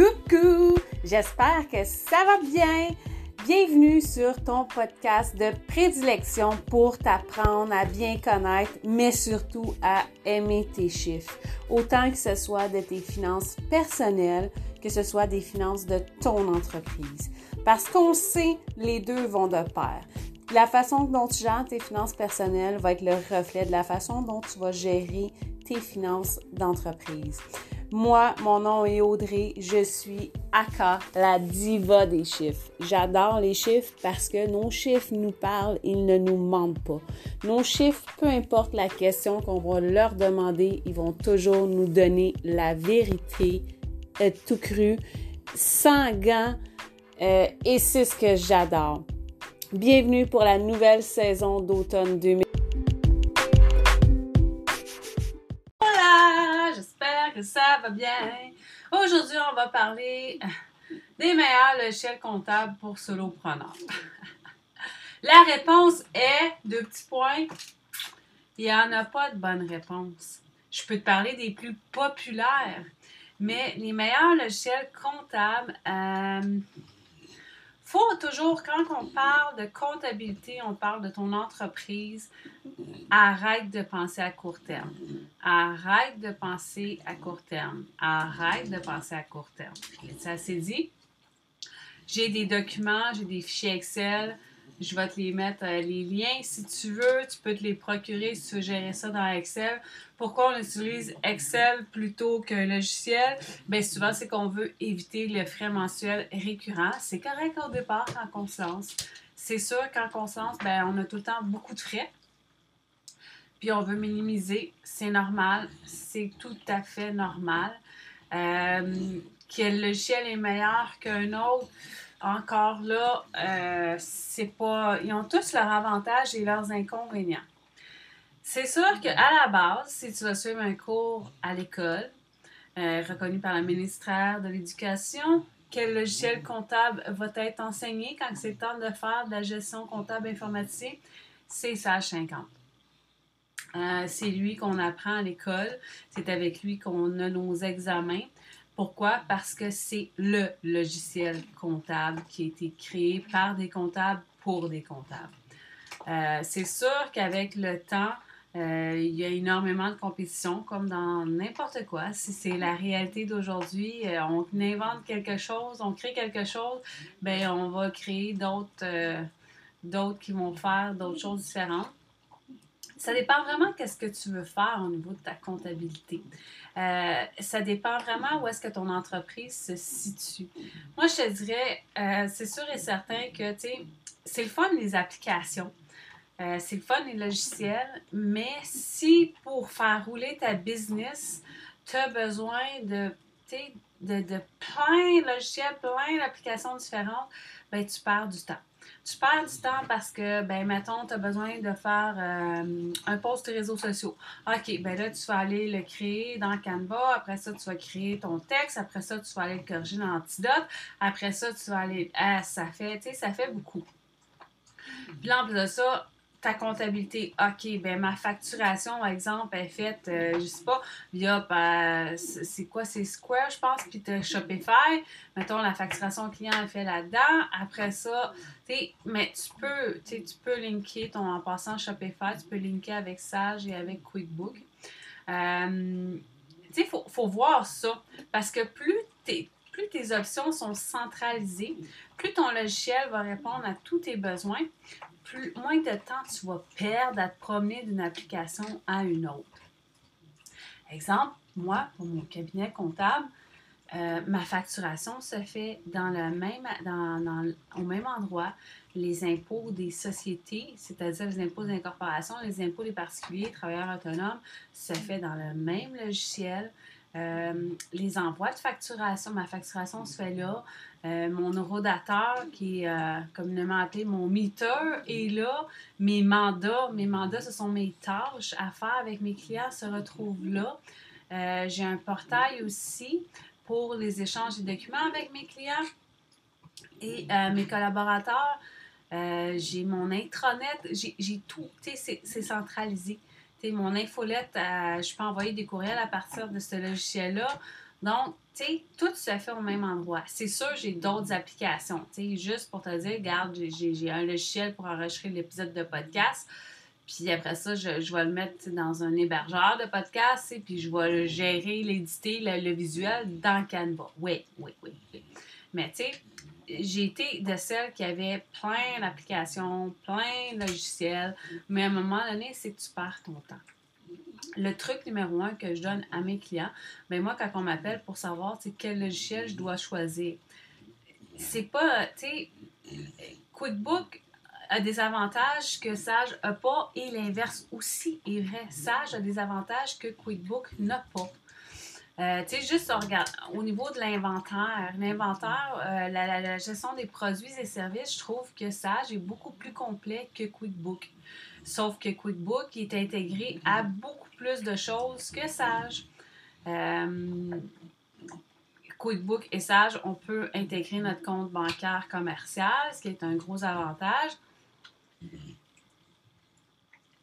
Coucou! J'espère que ça va bien. Bienvenue sur ton podcast de prédilection pour t'apprendre à bien connaître, mais surtout à aimer tes chiffres. Autant que ce soit de tes finances personnelles, que ce soit des finances de ton entreprise. Parce qu'on sait, les deux vont de pair. La façon dont tu gères tes finances personnelles va être le reflet de la façon dont tu vas gérer tes finances d'entreprise. Moi, mon nom est Audrey, je suis Aka, la diva des chiffres. J'adore les chiffres parce que nos chiffres nous parlent, ils ne nous mentent pas. Nos chiffres, peu importe la question qu'on va leur demander, ils vont toujours nous donner la vérité, euh, tout cru, sans gants, euh, et c'est ce que j'adore. Bienvenue pour la nouvelle saison d'automne 2020. Ça va bien. Aujourd'hui, on va parler des meilleurs logiciels comptables pour solopreneurs. La réponse est, deux petits points, il n'y en a pas de bonne réponse. Je peux te parler des plus populaires, mais les meilleurs logiciels comptables, euh, faut toujours, quand on parle de comptabilité, on parle de ton entreprise, arrête de penser à court terme. Arrête de penser à court terme. Arrête de penser à court terme. Ça c'est dit. J'ai des documents, j'ai des fichiers Excel, je vais te les mettre, euh, les liens, si tu veux, tu peux te les procurer si tu veux gérer ça dans Excel. Pourquoi on utilise Excel plutôt qu'un logiciel? Bien, souvent, c'est qu'on veut éviter le frais mensuel récurrent. C'est correct au départ se lance. C'est sûr, se lance, bien, on a tout le temps beaucoup de frais. Puis on veut minimiser. C'est normal. C'est tout à fait normal. Euh, quel logiciel est meilleur qu'un autre? Encore là, euh, c'est pas. Ils ont tous leurs avantages et leurs inconvénients. C'est sûr qu'à la base, si tu vas suivre un cours à l'école, euh, reconnu par le ministère de l'Éducation, quel logiciel comptable va être enseigné quand c'est temps de faire de la gestion comptable informatique? C'est Sage 50. Euh, c'est lui qu'on apprend à l'école. C'est avec lui qu'on a nos examens. Pourquoi? Parce que c'est le logiciel comptable qui a été créé par des comptables pour des comptables. Euh, c'est sûr qu'avec le temps, euh, il y a énormément de compétition, comme dans n'importe quoi. Si c'est la réalité d'aujourd'hui, euh, on invente quelque chose, on crée quelque chose, ben on va créer d'autres, d'autres qui vont faire d'autres choses différentes. Ça dépend vraiment qu'est-ce que tu veux faire au niveau de ta comptabilité. Euh, ça dépend vraiment où est-ce que ton entreprise se situe. Moi, je te dirais, euh, c'est sûr et certain que, tu sais, c'est le fun les applications. Euh, c'est le fun les logiciels, mais si pour faire rouler ta business, tu as besoin de, de, de plein de logiciels, plein d'applications différentes, ben, tu perds du temps. Tu perds du temps parce que, ben, mettons, tu as besoin de faire euh, un post réseaux sociaux. OK, ben là, tu vas aller le créer dans Canva. Après ça, tu vas créer ton texte. Après ça, tu vas aller le corriger dans Antidote. Après ça, tu vas aller. Ah, ça fait, tu sais, ça fait beaucoup. Puis en plus de ça, ta comptabilité, OK, ben ma facturation, par exemple, est faite, euh, je sais pas, via, ben, c'est quoi, c'est Square, je pense, puis tu Shopify. Mettons, la facturation client est faite là-dedans. Après ça, tu mais tu peux, tu peux linker ton, en passant Shopify, tu peux linker avec Sage et avec QuickBook. Euh, tu sais, faut, faut, voir ça, parce que plus tes, plus tes options sont centralisées, plus ton logiciel va répondre à tous tes besoins, plus, moins de temps tu vas perdre à te promener d'une application à une autre. Exemple, moi, pour mon cabinet comptable, euh, ma facturation se fait dans le même, dans, au même endroit. Les impôts des sociétés, c'est-à-dire les impôts des incorporations, les impôts des particuliers, travailleurs autonomes, se fait dans le même logiciel. Euh, les envois de facturation, ma facturation se fait là. Euh, mon eurodateur, qui est euh, communément appelé mon meter, est là. Mes mandats, mes mandats, ce sont mes tâches à faire avec mes clients, se retrouvent là. J'ai un portail aussi pour les échanges de documents avec mes clients et mes collaborateurs. j'ai mon intranet, j'ai tout, c'est centralisé mon infolette, je peux envoyer des courriels à partir de ce logiciel-là. Donc, tu sais, tout se fait au même endroit. C'est sûr, j'ai d'autres applications. Tu sais, juste pour te dire, regarde, j'ai un logiciel pour enregistrer l'épisode de podcast. Puis après ça, je, vais le mettre dans un hébergeur de podcast, et puis je vais gérer, l'éditer, le, visuel dans Canva. Oui, oui, oui. oui. Mais tu sais, j'ai été de celles qui avaient plein d'applications, plein de logiciels, mais à un moment donné, c'est que tu perds ton temps. Le truc numéro un que je donne à mes clients, ben moi, quand on m'appelle pour savoir quel logiciel je dois choisir, c'est pas, tu sais, QuickBook a des avantages que Sage n'a pas et l'inverse aussi est vrai. Sage a des avantages que QuickBook n'a pas. Euh, tu sais, juste regarde, au niveau de l'inventaire, l'inventaire, euh, la, gestion des produits et services, je trouve que Sage est beaucoup plus complet que QuickBook. Sauf que QuickBook est intégré à beaucoup plus de choses que Sage. Euh, QuickBook et Sage, on peut intégrer notre compte bancaire commercial, ce qui est un gros avantage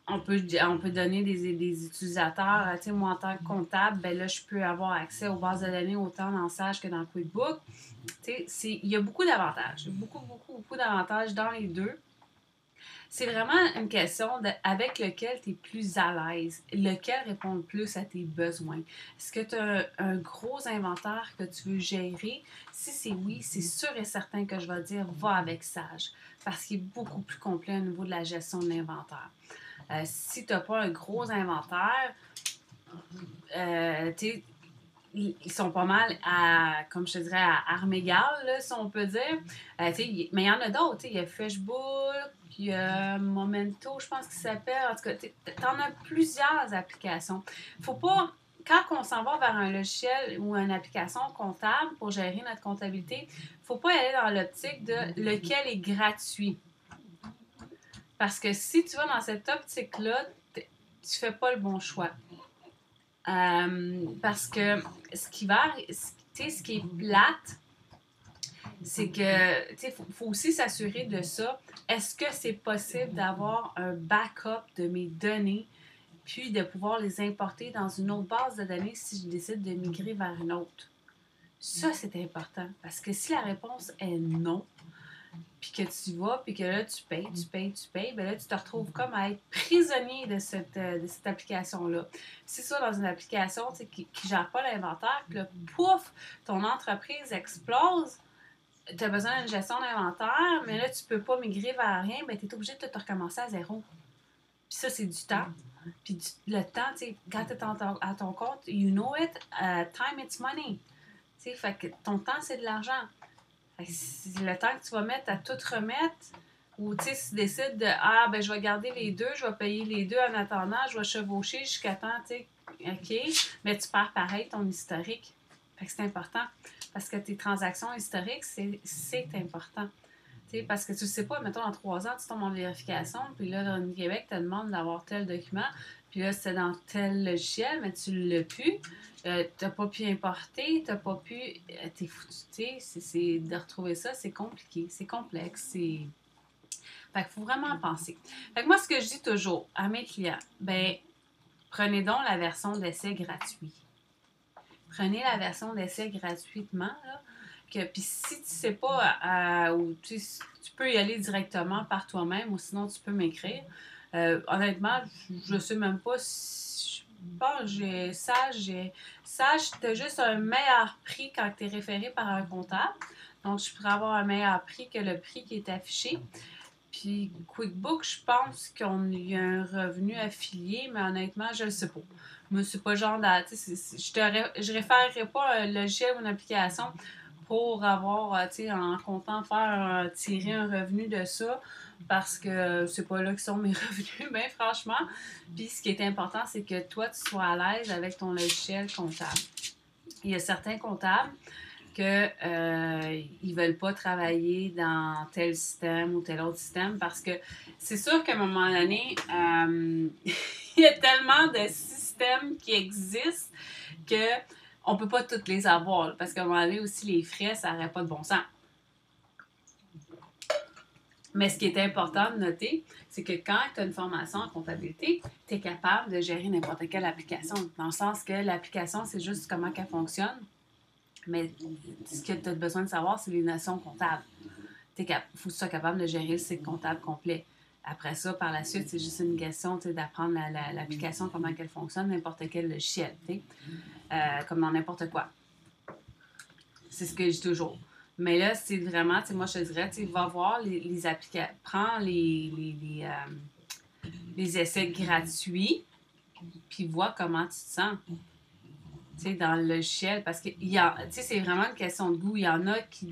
on peut, on peut donner des, utilisateurs. Tu sais, moi, en tant que comptable, ben là, je peux avoir accès aux bases de données autant dans Sage que dans QuickBook. Tu sais, il y a beaucoup d'avantages. Beaucoup, beaucoup, beaucoup d'avantages dans les deux. C'est vraiment une question avec lequel tu es plus à l'aise, lequel répond le plus à tes besoins. Est-ce que tu as un, gros inventaire que tu veux gérer? Si c'est oui, c'est sûr et certain que je vais dire va avec Sage parce qu'il est beaucoup plus complet au niveau de la gestion de l'inventaire. Euh, si tu n'as pas un gros inventaire, euh, ils sont pas mal à, comme je te dirais, à armes égales, si on peut dire. Euh, mais il y en a d'autres. Il y a Freshbook, il y a Momento, je pense qu'il s'appelle. En tout cas, tu en as plusieurs applications. faut pas quand on s'en va vers un logiciel ou une application comptable pour gérer notre comptabilité, il ne faut pas aller dans l'optique de lequel est gratuit. Parce que si tu vas dans cette optique-là, tu ne fais pas le bon choix. Euh, parce que ce qui va, ce qui est plate, c'est que, tu faut, faut aussi s'assurer de ça. Est-ce que c'est possible d'avoir un backup de mes données, puis de pouvoir les importer dans une autre base de données si je décide de migrer vers une autre? Ça, c'est important. Parce que si la réponse est non, puis que tu vas, puis que là, tu payes, tu payes, tu payes, bien là, tu te retrouves comme à être prisonnier de cette, euh, de cette application-là. Si ça dans une application qui ne gère pas l'inventaire, puis là, pouf, ton entreprise explose, tu as besoin d'une gestion d'inventaire, mais là, tu peux pas migrer vers rien, bien, tu es obligé de te recommencer à zéro. Puis ça, c'est du temps. Puis le temps, tu sais, quand tu es à ton compte, you know it, uh, time it's money. Tu sais, fait que ton temps, c'est de l'argent le temps que tu vas mettre à tout remettre, ou tu sais, si tu décides de Ah, ben je vais garder les deux, je vais payer les deux en attendant, je vais chevaucher jusqu'à temps, tu sais, OK, mais tu perds pareil ton historique. Fait que c'est important. Parce que tes transactions historiques, c'est important. parce que tu sais pas, mettons, en trois ans, tu tombes en vérification, puis là, le Québec, te demande d'avoir tel document, puis là, c'est dans tel logiciel, mais tu ne l'as plus. Euh, tu n'as pas pu importer, tu n'as pas pu. Euh, t'es foutu, c'est de retrouver ça, c'est compliqué, c'est complexe, c'est. Fait qu'il faut vraiment penser. Fait que moi, ce que je dis toujours à mes clients, ben, prenez donc la version d'essai gratuit. Prenez la version d'essai gratuitement, puis si tu ne sais pas, ou tu, peux y aller directement par toi-même, ou sinon tu peux m'écrire. Euh, honnêtement, je ne sais même pas si. Bon, j'ai Sage, j'ai. Sage, tu as juste un meilleur prix quand tu es référé par un comptable. Donc, je pourrais avoir un meilleur prix que le prix qui est affiché. Puis QuickBook, je pense qu'on y a un revenu affilié, mais honnêtement, je ne le sais pas. Mais c'est pas genre de, je ne je référerai pas un logiciel ou une application pour avoir, euh, tu sais, en comptant faire euh, tirer un revenu de ça parce que c'est pas là que sont mes revenus, bien franchement. Puis ce qui est important, c'est que toi, tu sois à l'aise avec ton logiciel comptable. Il y a certains comptables qu'ils euh, ne veulent pas travailler dans tel système ou tel autre système parce que c'est sûr qu'à un moment donné, il y a tellement de systèmes qui existent que on peut pas toutes les avoir parce qu'à un moment donné aussi, les frais, ça n'aurait pas de bon sens. Mais ce qui est important de noter, c'est que quand tu as une formation en comptabilité, tu es capable de gérer n'importe quelle application. Dans le sens que l'application, c'est juste comment elle fonctionne. Mais ce que tu as besoin de savoir, c'est les notions comptables. Il faut que tu sois capable de gérer le cycle comptable complet. Après ça, par la suite, c'est juste une question d'apprendre l'application, comment elle fonctionne, n'importe quel logiciel, euh, comme dans n'importe quoi. C'est ce que je dis toujours. Mais là, c'est vraiment, moi, je te dirais, va voir les, les applications, prends les, les, euh, les, essais gratuits, puis vois comment tu te sens. Dans le logiciel, parce que c'est vraiment une question de goût. Il y en a qui